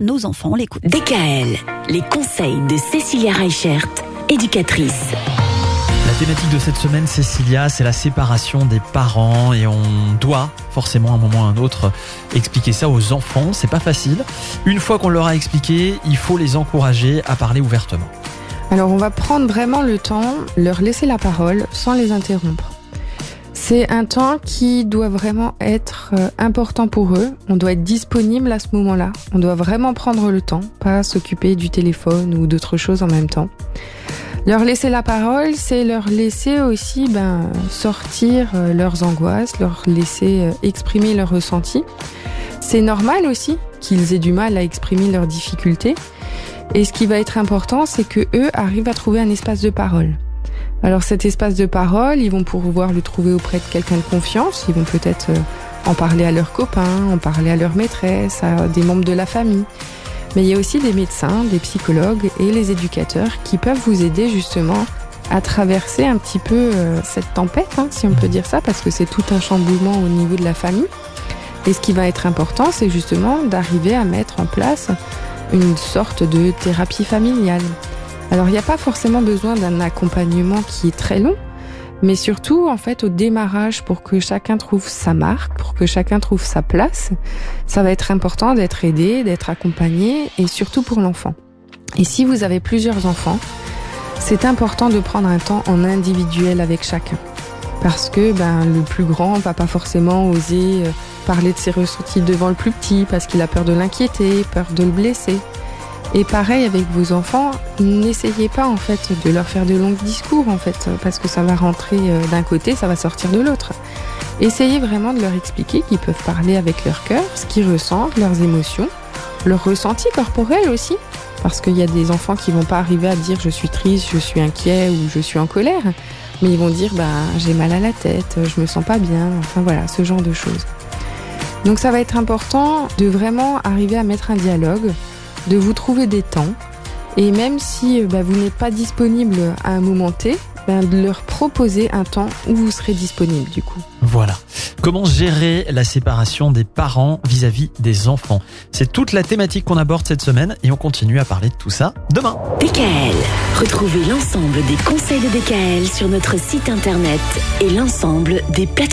nos enfants l'écoutent. DKL, les conseils de Cécilia Reichert, éducatrice. La thématique de cette semaine, Cécilia, c'est la séparation des parents et on doit forcément à un moment ou à un autre expliquer ça aux enfants. C'est pas facile. Une fois qu'on leur a expliqué, il faut les encourager à parler ouvertement. Alors on va prendre vraiment le temps, leur laisser la parole sans les interrompre. C'est un temps qui doit vraiment être euh, important pour eux. On doit être disponible à ce moment-là. On doit vraiment prendre le temps, pas s'occuper du téléphone ou d'autres choses en même temps. Leur laisser la parole, c'est leur laisser aussi ben, sortir euh, leurs angoisses, leur laisser euh, exprimer leurs ressentis. C'est normal aussi qu'ils aient du mal à exprimer leurs difficultés. Et ce qui va être important, c'est que eux arrivent à trouver un espace de parole. Alors cet espace de parole, ils vont pouvoir le trouver auprès de quelqu'un de confiance, ils vont peut-être euh, en parler à leurs copains, en parler à leur maîtresse, à des membres de la famille. Mais il y a aussi des médecins, des psychologues et les éducateurs qui peuvent vous aider justement à traverser un petit peu euh, cette tempête, hein, si on peut dire ça, parce que c'est tout un chamboulement au niveau de la famille. Et ce qui va être important, c'est justement d'arriver à mettre en place une sorte de thérapie familiale. Alors il n'y a pas forcément besoin d'un accompagnement qui est très long, mais surtout en fait au démarrage pour que chacun trouve sa marque, pour que chacun trouve sa place, ça va être important d'être aidé, d'être accompagné et surtout pour l'enfant. Et si vous avez plusieurs enfants, c'est important de prendre un temps en individuel avec chacun. Parce que ben, le plus grand va pas forcément oser euh, parler de ses ressentis devant le plus petit parce qu'il a peur de l'inquiéter, peur de le blesser. Et pareil avec vos enfants, n'essayez pas en fait de leur faire de longs discours en fait, parce que ça va rentrer euh, d'un côté, ça va sortir de l'autre. Essayez vraiment de leur expliquer qu'ils peuvent parler avec leur cœur, ce qu'ils ressentent, leurs émotions, leurs ressentis corporels aussi, parce qu'il y a des enfants qui vont pas arriver à dire je suis triste, je suis inquiet ou je suis en colère, mais ils vont dire bah j'ai mal à la tête, je me sens pas bien, enfin voilà, ce genre de choses. Donc ça va être important de vraiment arriver à mettre un dialogue de vous trouver des temps. Et même si euh, bah, vous n'êtes pas disponible à un moment T, bah, de leur proposer un temps où vous serez disponible du coup. Voilà. Comment gérer la séparation des parents vis-à-vis des enfants? C'est toute la thématique qu'on aborde cette semaine et on continue à parler de tout ça demain. DKL. Retrouvez l'ensemble des conseils de DKL sur notre site internet et l'ensemble des plateformes.